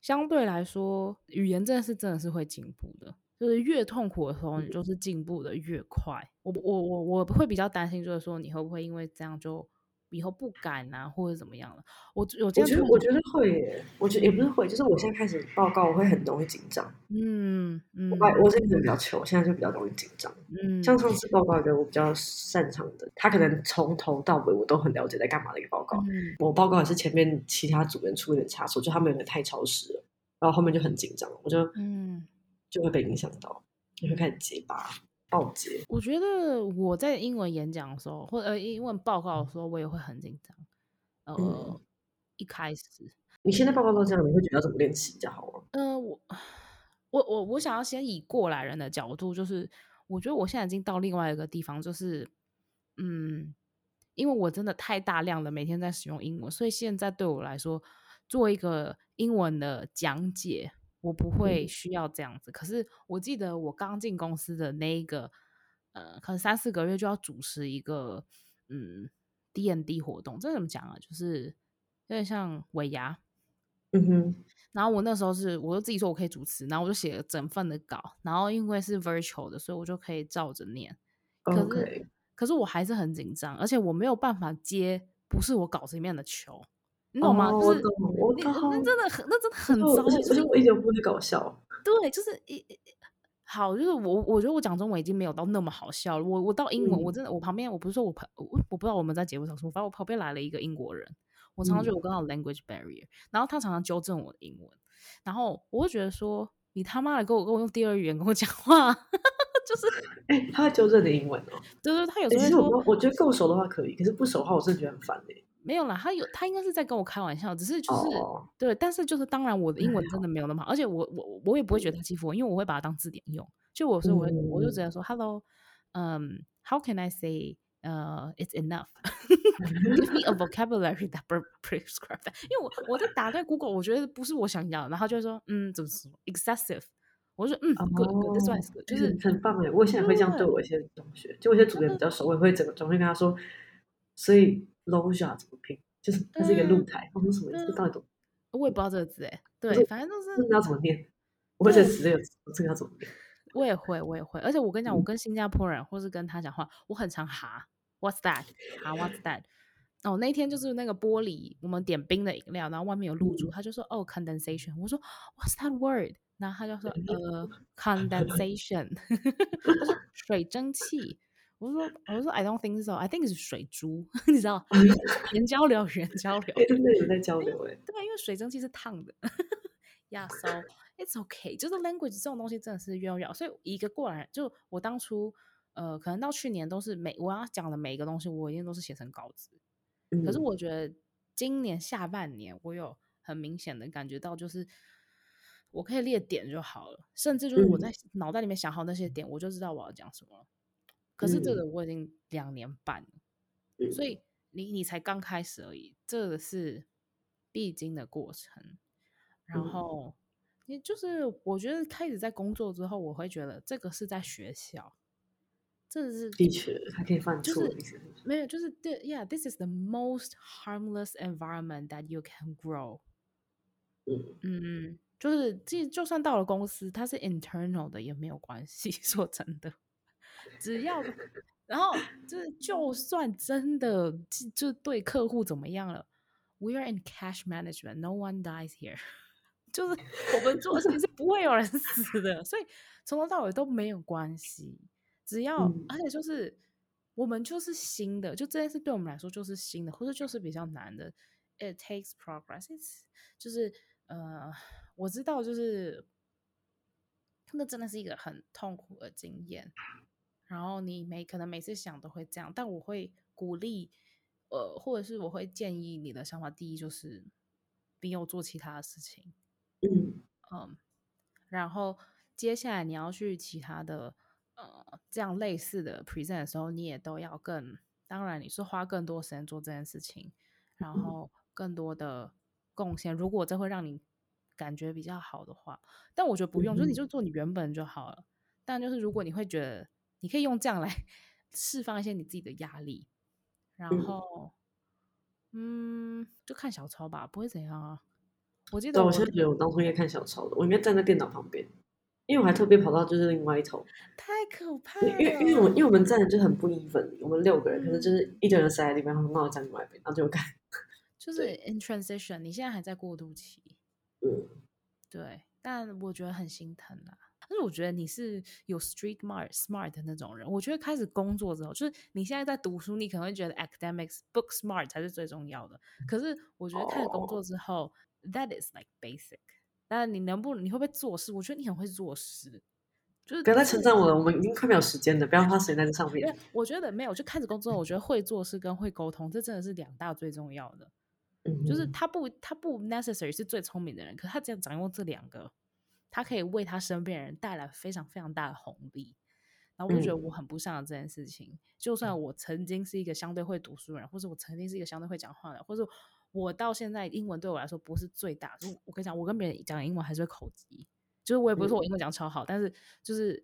相对来说语言真的是真的是会进步的。就是越痛苦的时候，你就是进步的越快。我我我我会比较担心，就是说你会不会因为这样就以后不敢啊，或者怎么样了？我我我觉得我觉得会耶，我觉得也不是会，就是我现在开始报告，我会很容易紧张。嗯嗯，我我这个人比较糗，现在就比较容易紧张。嗯，像上次报告一个我比较擅长的，他可能从头到尾我都很了解在干嘛的一个报告。嗯，我报告也是前面其他组员出了点差错，就他们有点太超时了，然后后面就很紧张，我就嗯。就会被影响到，就会开始结巴、爆结。我觉得我在英文演讲的时候，或者英文报告的时候，我也会很紧张。呃，嗯、一开始，你现在报告都这样，你会觉得要怎么练习比较好吗？呃，我我我我想要先以过来人的角度，就是我觉得我现在已经到另外一个地方，就是嗯，因为我真的太大量的每天在使用英文，所以现在对我来说，做一个英文的讲解。我不会需要这样子，嗯、可是我记得我刚进公司的那一个，呃，可能三四个月就要主持一个，嗯，D N D 活动，这怎么讲啊？就是有点像尾牙，嗯哼。然后我那时候是，我就自己说我可以主持，然后我就写了整份的稿，然后因为是 virtual 的，所以我就可以照着念。可是.可是我还是很紧张，而且我没有办法接不是我稿子里面的球。你懂吗？就是我那真的很，那真的很糟。而且我一点不会搞笑。对，就是一好，就是我我觉得我讲中文已经没有到那么好笑了。我我到英文，我真的我旁边我不是说我旁我我不知道我们在节目上说，反正我旁边来了一个英国人，我常常觉得我跟他有 language barrier，然后他常常纠正我的英文，然后我会觉得说你他妈的跟我跟我用第二语言跟我讲话，就是哎，他会纠正你英文哦。对对，他有时候说，我觉得够熟的话可以，可是不熟的话，我真的觉得很烦哎。没有啦，他有他应该是在跟我开玩笑，只是就是、oh. 对，但是就是当然我的英文真的没有那么好，而且我我我也不会觉得他欺负我，因为我会把它当字典用。就我说我我就直接说 Hello，嗯、um,，How can I say 呃、uh,，It's enough？Give me a vocabulary that prescribes that。因为我我在打开 Google，我觉得不是我想要的，然后就会说嗯，怎么说 excessive？我就说嗯、oh.，good，good，this one is good，就是很棒哎。我现在会这样对我一些同学，就我一些组员比较熟，我也会整个总会跟他说，所以。Loja 怎么拼？就是它是一个露台。我说什么意思？到底怎么？我也不知道这个字哎。对，反正就是。要怎么念？我会这个词这个这个要怎么念？我也会，我也会。而且我跟你讲，我跟新加坡人或是跟他讲话，我很常哈。What's that？哈，What's that？哦，那天就是那个玻璃，我们点冰的饮料，然后外面有露珠，他就说哦，condensation。我说 What's that word？然后他就说 呃，condensation。他说水蒸气。我说，我说，I don't think so. I think 是水珠，你知道，人交流，人交流，真的有在交流哎。对，因为水蒸气是烫的。Yeah, so it's okay. 就是 language 这种东西真的是越用越好。所以一个过来人，就我当初，呃，可能到去年都是每我要讲的每一个东西，我一定都是写成稿子。嗯、可是我觉得今年下半年，我有很明显的感觉到，就是我可以列点就好了，甚至就是我在脑袋里面想好那些点，我就知道我要讲什么。可是这个我已经两年半了，嗯、所以你你才刚开始而已，这个是必经的过程。然后你、嗯、就是我觉得开始在工作之后，我会觉得这个是在学校，这是的确还可以犯错，就是没有，就是对，Yeah，this is the most harmless environment that you can grow。嗯嗯，就是，即就算到了公司，它是 internal 的也没有关系。说真的，只要，然后就是，就算真的就，就对客户怎么样了，We are in cash management，no one dies here。就是我们做事情是不会有人死的，所以从头到尾都没有关系。只要，嗯、而且就是我们就是新的，就这件事对我们来说就是新的，或者就是比较难的。It takes progress，就是呃，我知道，就是那真的是一个很痛苦的经验。然后你每可能每次想都会这样，但我会鼓励，呃，或者是我会建议你的想法，第一就是你有做其他的事情，嗯嗯，然后接下来你要去其他的。呃，这样类似的 present 的时候，你也都要更，当然你是花更多时间做这件事情，然后更多的贡献。如果这会让你感觉比较好的话，但我觉得不用，嗯、就是你就做你原本就好了。但就是如果你会觉得，你可以用这样来 释放一些你自己的压力，然后，嗯，嗯，就看小抄吧，不会怎样啊。我记得我，我现在觉得我当初应该看小抄的，我应该站在电脑旁边。因为我还特别跑到就是另外一头，太可怕了。因为因为我因为我们站的就很不 even，我们六个人，可是就是一个人塞在里面，然后那我站另外一边，然后就看。就是 in transition，你现在还在过渡期。嗯，对，但我觉得很心疼啊。但是我觉得你是有 street smart smart 的那种人。我觉得开始工作之后，就是你现在在读书，你可能会觉得 academics book smart 才是最重要的。可是我觉得开始工作之后、oh.，that is like basic。但你能不，你会不会做事？我觉得你很会做事，就是不要再称赞我了。我们已经快没有时间了，不要花时间在这上面。我觉得没有，就开始工作，我觉得会做事跟会沟通，这真的是两大最重要的。嗯，就是他不，他不 necessary 是最聪明的人，可是他只要掌握这两个，他可以为他身边人带来非常非常大的红利。然后我就觉得我很不擅长这件事情，嗯，就算我曾经是一个相对会读书人，或者我曾经是一个相对会讲话的，或者。我到现在英文对我来说不是最大，就我跟你讲，我跟别人讲英文还是会口急，就是我也不是说我英文讲超好，嗯、但是就是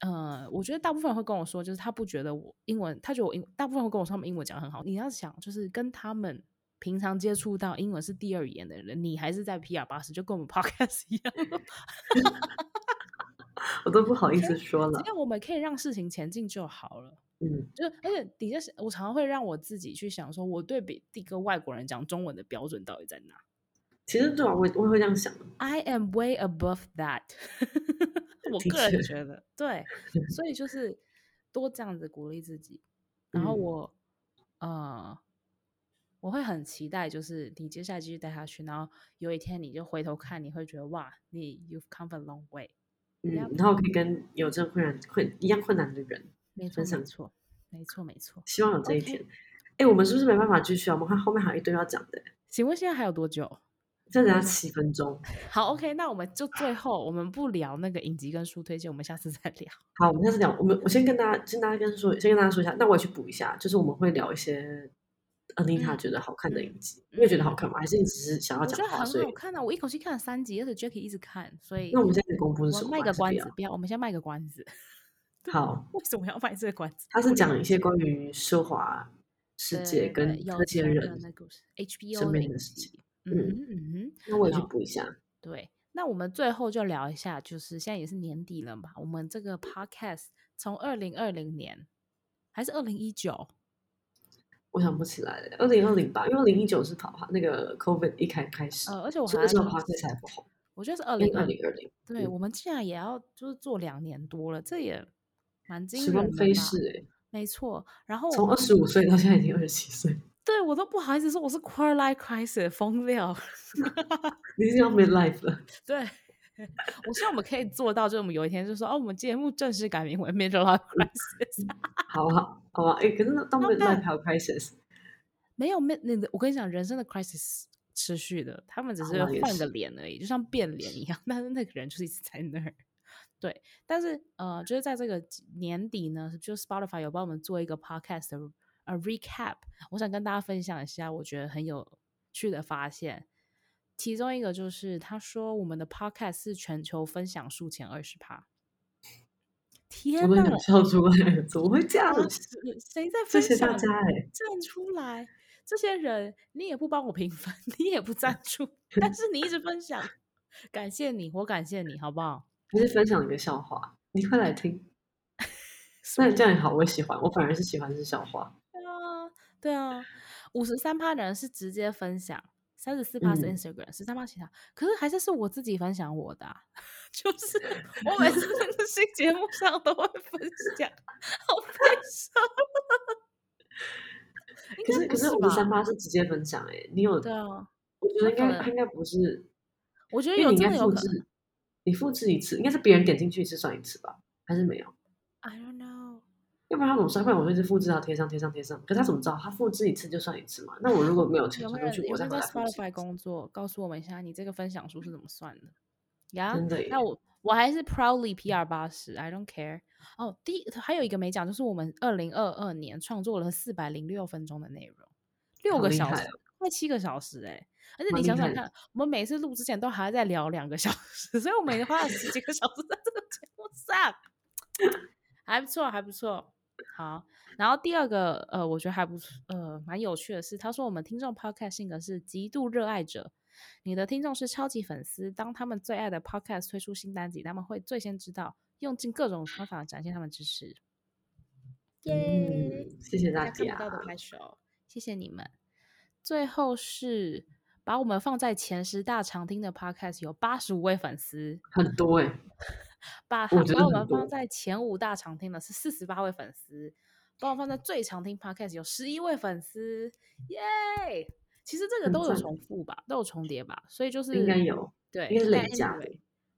呃，我觉得大部分人会跟我说，就是他不觉得我英文，他觉得我英，大部分人会跟我说他们英文讲很好。你要想，就是跟他们平常接触到英文是第二语言的人，你还是在 PR 巴士，就跟我们 Podcast 一样，我都不好意思说了，只要我们可以让事情前进就好了。嗯，就而且底下是，我常常会让我自己去想，说我对比一个外国人讲中文的标准到底在哪？其实对啊，我我会这样想。I am way above that。我个人觉得，对，所以就是多这样子鼓励自己。然后我，嗯、呃，我会很期待，就是你接下来继续带他去，然后有一天你就回头看，你会觉得哇，你 you've come a long way。嗯，然后可以跟有这困难困一样困难的人。没错，没错，没错，没错。希望有这一天。哎、okay.，我们是不是没办法继续啊？我们看后面还有一堆要讲的。请问现在还有多久？再等下七分钟。好，OK，那我们就最后我们不聊那个影集跟书推荐，我们下次再聊。好，我们下次聊。我们我先跟大家，先大家跟说，先跟大家说一下。那我也去补一下，就是我们会聊一些 Anita 觉得好看的影集。你、嗯、也觉得好看吗？还是你只是想要讲话？我觉得很好看啊！我一口气看了三集，而且 Jacky 一直看，所以那我们现在公布是什么？卖个关子，不要。我们先卖个关子。好，为什么要卖这个关子？他是讲一些关于奢华世界跟这些人的故事，HBO 身边的事情。嗯嗯嗯，那我也去补一下。对，那我们最后就聊一下，就是现在也是年底了嘛，我们这个 Podcast 从二零二零年还是二零一九？我想不起来了，二零二零吧，因为二零一九是跑哈那个 COVID 一开开始，呃，而且我还那时候 Podcast 还不红，我觉得是二零二零二零。对，我们竟然也要就是做两年多了，这也。时光飞逝，哎，没错。然后从二十五岁到现在已经二十七岁，对我都不好意思说我是 quarter life crisis 疯掉。你是要 mid life 了？对，我希望我们可以做到，就是我们有一天就说，哦，我们节目正式改名为 mid life crisis。好好好啊，哎，可是那到 mid life 还有 crisis？没有 mid，那个我跟你讲，人生的 crisis 持续的，他们只是换个脸而已，就像变脸一样，但是那个人就是一直在那儿。对，但是呃，就是在这个年底呢，就 Spotify 有帮我们做一个 podcast 的呃 recap，我想跟大家分享一下，我觉得很有趣的发现。其中一个就是他说，我们的 podcast 是全球分享数前二十趴，天哪！笑出来了，怎么会这样？谁在分享？谢谢大家哎，站出来！这些人，你也不帮我评分，你也不赞助，但是你一直分享，感谢你，我感谢你，好不好？还是分享一个笑话，你快来听。那你这样也好，我喜欢，我反而是喜欢是笑话。对啊，对啊，五十三趴的人是直接分享，三十四趴是 Instagram，十三趴其他，可是还是是我自己分享我的、啊，就是 我每次在新节目上都会分享，好悲伤。可是可是五十三趴是直接分享哎、欸，你有？对啊，我觉得应该应该不是，我觉得有真的有可能，你复制一次，应该是别人点进去一次算一次吧，还是没有？I don't know，要不然他怎么算？不然我会一直复制，到贴上贴上贴上。可是他怎么知道？他复制一次就算一次嘛？那我如果没有钱传出去，我再在 Spotify 工作？告诉我们一下，你这个分享数是怎么算的？呀、的。那我我还是 proudly PR 八十，I don't care。哦，第一还有一个没讲，就是我们二零二二年创作了四百零六分钟的内容，六个小时，快七个小时哎！而且你想想看，我们每次录之前都还在聊两个小时，所以我每天花了十几个小时在这个节目上。还不错，还不错。好，然后第二个，呃，我觉得还不错，呃，蛮有趣的是，他说我们听众 podcast 性格是极度热爱者，你的听众是超级粉丝，当他们最爱的 podcast 推出新单集，他们会最先知道，用尽各种方法展现他们支持。耶、嗯，谢谢大家，看不到的拍手，谢谢你们。最后是把我们放在前十大常听的 podcast，有八十五位粉丝，很多哎、欸。把把我们放在前五大常听的是四十八位粉丝，把我放在最常听 Podcast 有十一位粉丝，耶、其实这个都有重复吧，都有重叠吧，所以就是应该有，对，应该是累加。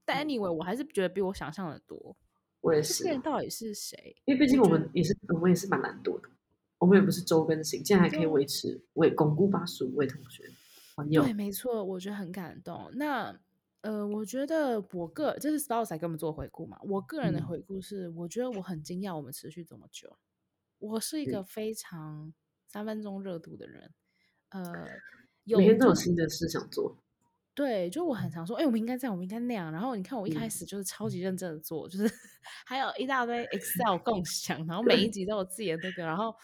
但 anyway，我还是觉得比我想象的多。我也是。这到底是谁？因为毕竟我们也是，我们也是蛮懒惰的，我们也不是周更型，竟然还可以维持为巩固八十五位同学朋友。对，没错，我觉得很感动。那。呃，我觉得我个这是 Star 才跟我们做回顾嘛。我个人的回顾是，嗯、我觉得我很惊讶我们持续这么久。我是一个非常三分钟热度的人，呃，每天都有新的事想做。对，就我很常说，哎、欸，我们应该这样，我们应该那样。然后你看，我一开始就是超级认真的做，嗯、就是 还有一大堆 Excel 共享，然后每一集都有自己的那个，然后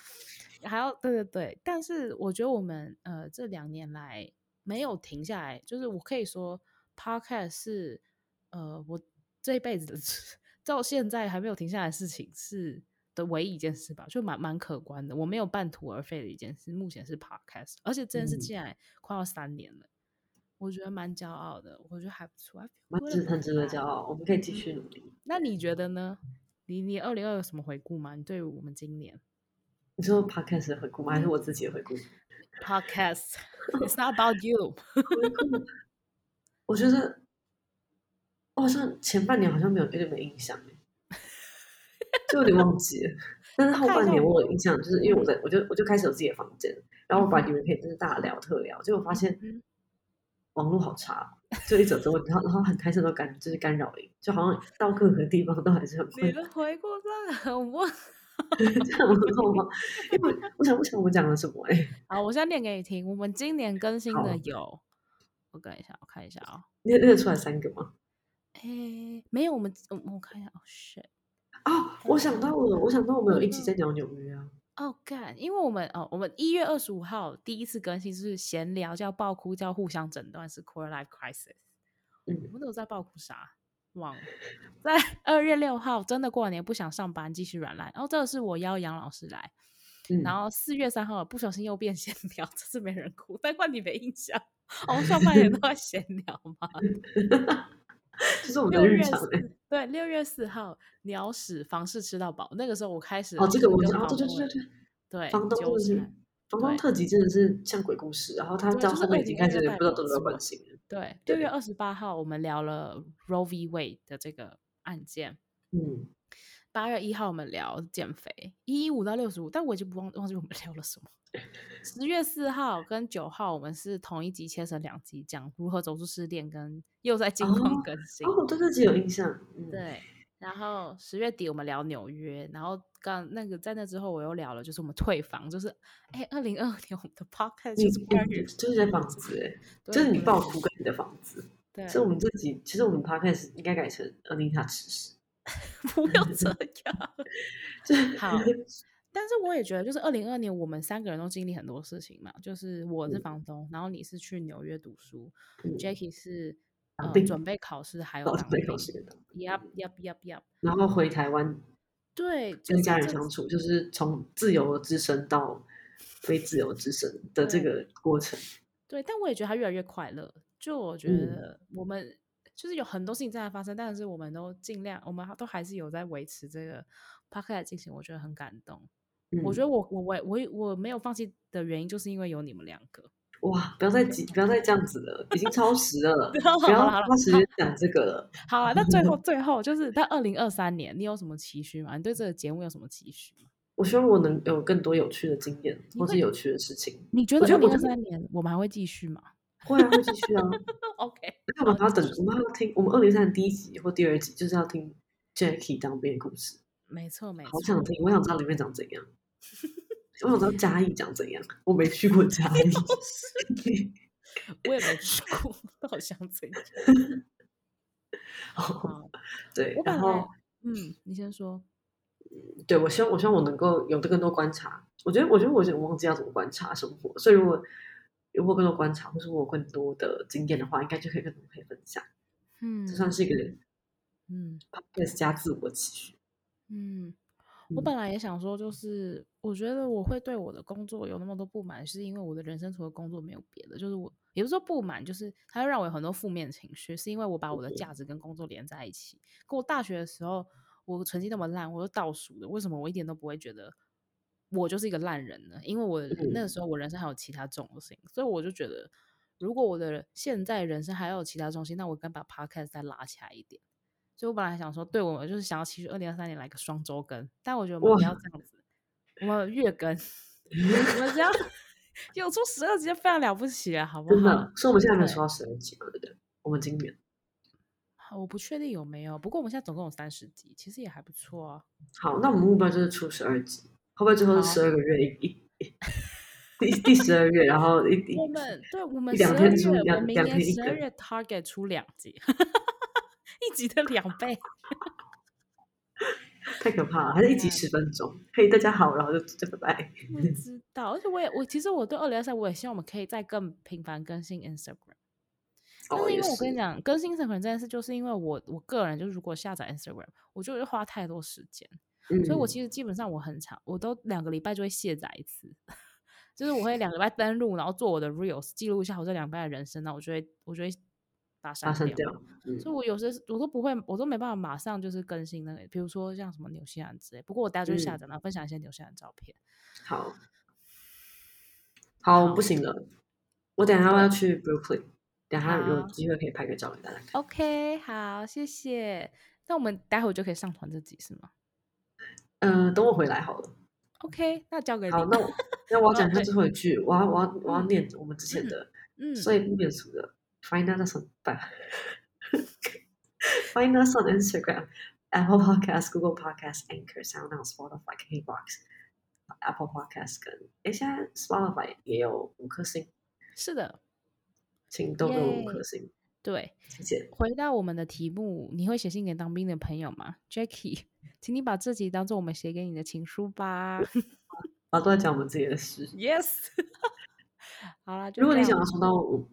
还要对对对。但是我觉得我们呃这两年来没有停下来，就是我可以说。Podcast 是，呃，我这一辈子 到现在还没有停下来的事情是的唯一一件事吧，就蛮蛮可观的。我没有半途而废的一件事，目前是 Podcast，而且这件事竟然快要三年了，嗯、我觉得蛮骄傲的，我觉得还不错，蛮值很值得骄傲，我们可以继续努力。那你觉得呢？你你二零二有什么回顾吗？你对于我们今年，你说 Podcast 的回顾吗？还是我自己的回顾？Podcast，It's not about you 我觉得我好像前半年好像没有有点没印象，就有点忘记了。但是后半年我有印象，就是因为我在我就我就开始有自己的房间，然后我把你们可以就是大聊特聊，结果发现网络好差，就一走之后，然后然后很开心都干就是干扰音，就好像到各个地方都还是很困。你的回顾真的很问，这样很好吗？因为我想不想我们讲了什么哎、欸？好，我现在念给你听。我们今年更新的有。我看一下，我看一下啊、哦，你认得出来三个吗？诶，没有，我们我我看一下，哦，shit，哦，我想到了，我想到我们有一起在聊纽约啊。哦，干，因为我们哦，我们一月二十五号第一次更新是闲聊，叫爆哭，叫互相诊断，是 Quarter Life Crisis。嗯，我们都有在爆哭啥？忘了。在二月六号，真的过完年不想上班，继续软烂。然后这个是我邀杨老师来。嗯、然后四月三号不小心又变闲 聊，这次没人哭，但怪你没印象。我们上半年都在闲聊嘛，这是我们的日常。对，六月四号鸟屎房事吃到饱，那个时候我开始哦，这个我知道，对对对对对，房东真的是房东特辑真的是像鬼故事，然后他到后面已经开始不知道多少关系了。对，六月二十八号我们聊了 Roe v. Wade 的这个案件，嗯。八月一号我们聊减肥，一五到六十五，但我已经不忘忘记我们聊了什么。十月四号跟九号我们是同一集切成两集，讲如何走出失恋，跟又在近况更新。哦，对这集有印象。嗯、对，然后十月底我们聊纽约，然后刚那个在那之后我又聊了，就是我们退房，就是哎，二零二二年我们的 podcast 就是关于就是在房子，哎，就是你爆哭跟你的房子。对，所以我们这集其实我们 podcast 应该改成 Anita 吃屎。不要这样。好，但是我也觉得，就是二零二二年，我们三个人都经历很多事情嘛。就是我是房东，嗯、然后你是去纽约读书、嗯、Jackie 是呃准备考试，还有准备考试的。Yup, yup, yup, yup。然后回台湾，对，跟家人相处，就是从自由之身到非自由之身的这个过程。对，但我也觉得他越来越快乐。就我觉得我们。嗯就是有很多事情正在发生，但是我们都尽量，我们都还是有在维持这个 podcast 进行，我觉得很感动。嗯、我觉得我我我我我没有放弃的原因，就是因为有你们两个。哇！不要再急，不要再这样子了，已经超时了，不要花时间讲这个了。好啊，那最后 最后就是在二零二三年，你有什么期许吗？你对这个节目有什么期许吗？我希望我能有更多有趣的经验，或是有趣的事情。你觉得二零二三年我们还会继续吗？会啊，会继续啊。OK，那我们还要等，我们还要听我们二零三的第一集或第二集，就是要听 Jackie 当兵的故事。没错，没错。好想听，我想知道里面长怎样。我想知道嘉义长怎样，我没去过嘉义。我也没去过，好想怎样。哦，对，然后，嗯，你先说。对，我希望，我希望我能够有的更多观察。我觉得，我觉得，我有点忘记要怎么观察生活，所以如果。有过更多观察，或是我有更多的经验的话，应该就可以跟你们可以分享。嗯，这算是一个人，嗯，podcast 加自我期许。嗯，我本来也想说，就是我觉得我会对我的工作有那么多不满，是因为我的人生除了工作没有别的。就是我也不是说不满，就是它会让我有很多负面情绪，是因为我把我的价值跟工作连在一起。跟我大学的时候，我成绩那么烂，我是倒数的，为什么我一点都不会觉得？我就是一个烂人呢，因为我那个时候我人生还有其他重心，嗯、所以我就觉得，如果我的现在人生还有其他重心，那我该把 podcast 再拉起来一点。所以我本来想说，对我就是想要其实二零二三年来个双周更，但我觉得我们不要这样子，我们月更，我们只要有出十二集就非常了不起了，好不好？真的，所以我们现在没有出到十二集嘛，对不对？我们今年，我不确定有没有，不过我们现在总共有三十集，其实也还不错啊。好，那我们目标就是出十二集。会不会最后是十二个月一一第第十二月，然后一我们对我们两天出两两天十二月 target 出两集，一集的两倍，太可怕了，还是一集十分钟？嘿，大家好，然后就就拜拜。我知道，而且我也我其实我对二零二三我也希望我们可以再更频繁更新 Instagram，但是因为我跟你讲更新 Instagram 这件事，就是因为我我个人就是如果下载 Instagram，我就会花太多时间。所以，我其实基本上我很长，我都两个礼拜就会卸载一次，就是我会两个礼拜登录，然后做我的 reels 记录一下我这两个礼拜的人生，那我就会我就会把它删掉。所以，我有时我都不会，我都没办法马上就是更新那个，比如说像什么纽西兰之类。不过我大家就下载，然后分享一些纽西兰照片。好，好，不行了，我等下要去 Brooklyn，等下有机会可以拍个照给大家看。OK，好，谢谢。那我们待会就可以上传这集是吗？嗯、呃，等我回来好了。OK，那交给你。好，那我那我要讲一下最后一句，我要我要我要念我们之前的，嗯，所以不免俗的。Find us on Find us on Instagram, Apple Podcast, Google Podcast, Anchor, SoundOn, Spotify, KKBox, Apple Podcast 跟哎，现在 Spotify 也有五颗星。是的，请都给我五颗星。对，谢谢。回到我们的题目，你会写信给当兵的朋友吗，Jackie？请你把自己当做我们写给你的情书吧。啊，都在讲我们自己的事。Yes。好了，如果你想要收到我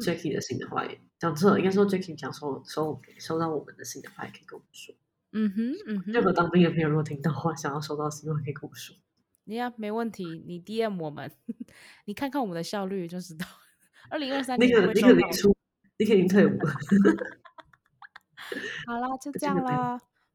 Jackie 的信的话，讲错了，应该说 Jackie 想收收收到我们的信的话，也可以跟我们说。嗯哼，嗯哼。任何当兵的朋友如果听到话，想要收到信的话，可以跟我说。你呀，没问题，你 DM 我们，你看看我们的效率就知道。二零二三年会收到。你肯定退伍了。好啦，就这样啦，